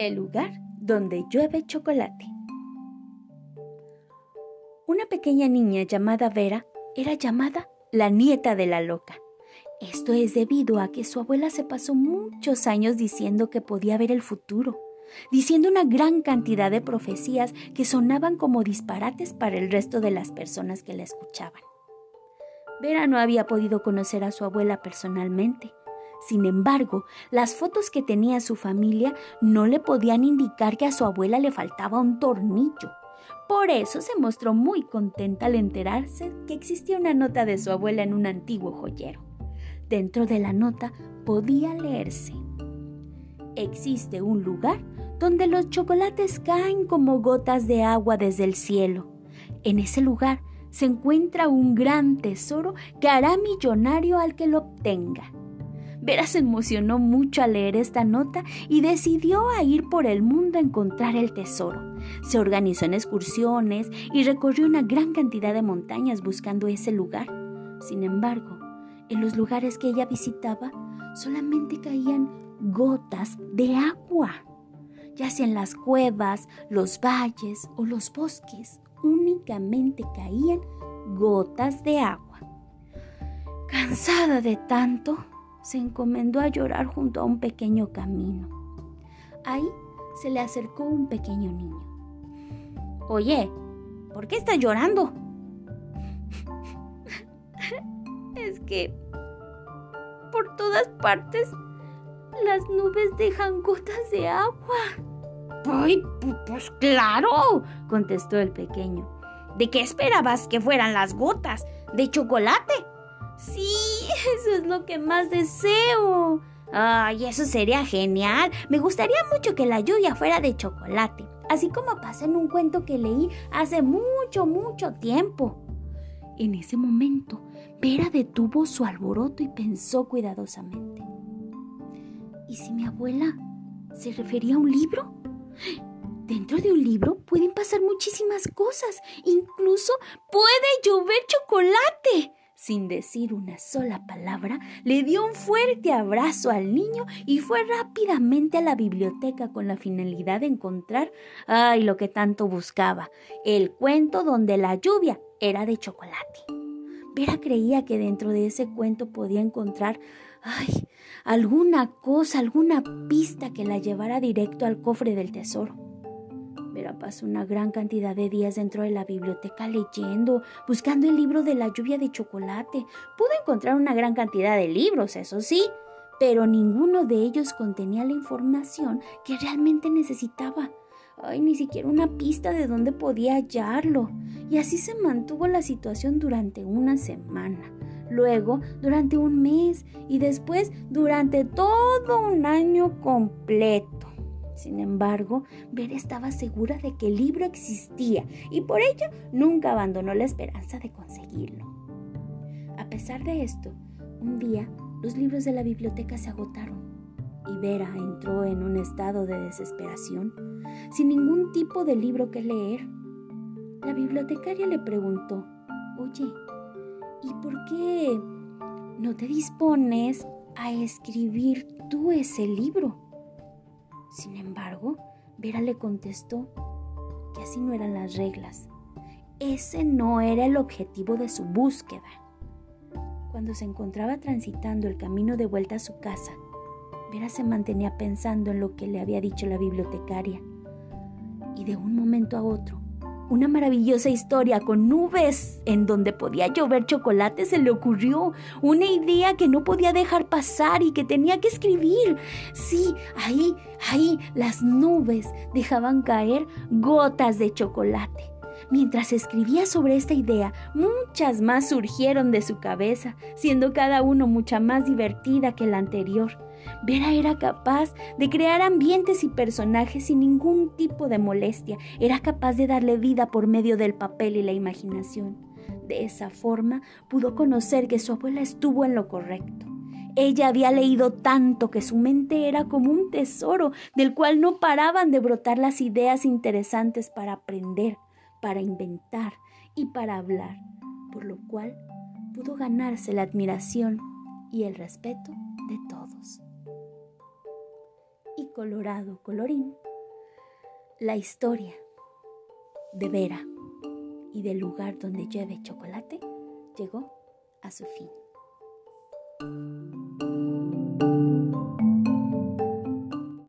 El lugar donde llueve chocolate. Una pequeña niña llamada Vera era llamada la nieta de la loca. Esto es debido a que su abuela se pasó muchos años diciendo que podía ver el futuro, diciendo una gran cantidad de profecías que sonaban como disparates para el resto de las personas que la escuchaban. Vera no había podido conocer a su abuela personalmente, sin embargo, las fotos que tenía su familia no le podían indicar que a su abuela le faltaba un tornillo. Por eso se mostró muy contenta al enterarse que existía una nota de su abuela en un antiguo joyero. Dentro de la nota podía leerse. Existe un lugar donde los chocolates caen como gotas de agua desde el cielo. En ese lugar se encuentra un gran tesoro que hará millonario al que lo obtenga. Vera se emocionó mucho al leer esta nota y decidió a ir por el mundo a encontrar el tesoro. Se organizó en excursiones y recorrió una gran cantidad de montañas buscando ese lugar. Sin embargo, en los lugares que ella visitaba solamente caían gotas de agua, ya sea en las cuevas, los valles o los bosques, únicamente caían gotas de agua. Cansada de tanto, se encomendó a llorar junto a un pequeño camino. Ahí se le acercó un pequeño niño. Oye, ¿por qué estás llorando? es que por todas partes las nubes dejan gotas de agua. Ay, pues claro, contestó el pequeño. ¿De qué esperabas que fueran las gotas? ¿De chocolate? Sí, eso es lo que más deseo. Ay, eso sería genial. Me gustaría mucho que la lluvia fuera de chocolate, así como pasa en un cuento que leí hace mucho, mucho tiempo. En ese momento, Vera detuvo su alboroto y pensó cuidadosamente. ¿Y si mi abuela se refería a un libro? Dentro de un libro pueden pasar muchísimas cosas, incluso puede llover chocolate. Sin decir una sola palabra, le dio un fuerte abrazo al niño y fue rápidamente a la biblioteca con la finalidad de encontrar, ay, lo que tanto buscaba, el cuento donde la lluvia era de chocolate. Vera creía que dentro de ese cuento podía encontrar, ay, alguna cosa, alguna pista que la llevara directo al cofre del tesoro. Vera pasó una gran cantidad de días dentro de la biblioteca leyendo, buscando el libro de la lluvia de chocolate. Pudo encontrar una gran cantidad de libros, eso sí, pero ninguno de ellos contenía la información que realmente necesitaba. Ay, ni siquiera una pista de dónde podía hallarlo. Y así se mantuvo la situación durante una semana, luego durante un mes y después durante todo un año completo. Sin embargo, Vera estaba segura de que el libro existía y por ello nunca abandonó la esperanza de conseguirlo. A pesar de esto, un día los libros de la biblioteca se agotaron y Vera entró en un estado de desesperación, sin ningún tipo de libro que leer. La bibliotecaria le preguntó, Oye, ¿y por qué no te dispones a escribir tú ese libro? Sin embargo, Vera le contestó que así no eran las reglas. Ese no era el objetivo de su búsqueda. Cuando se encontraba transitando el camino de vuelta a su casa, Vera se mantenía pensando en lo que le había dicho la bibliotecaria. Y de un momento a otro, una maravillosa historia con nubes en donde podía llover chocolate se le ocurrió. Una idea que no podía dejar pasar y que tenía que escribir. Sí, ahí, ahí las nubes dejaban caer gotas de chocolate. Mientras escribía sobre esta idea, muchas más surgieron de su cabeza, siendo cada uno mucha más divertida que la anterior. Vera era capaz de crear ambientes y personajes sin ningún tipo de molestia. Era capaz de darle vida por medio del papel y la imaginación. De esa forma pudo conocer que su abuela estuvo en lo correcto. Ella había leído tanto que su mente era como un tesoro del cual no paraban de brotar las ideas interesantes para aprender, para inventar y para hablar, por lo cual pudo ganarse la admiración y el respeto de todos colorado colorín La historia de Vera y del lugar donde llueve chocolate llegó a su fin.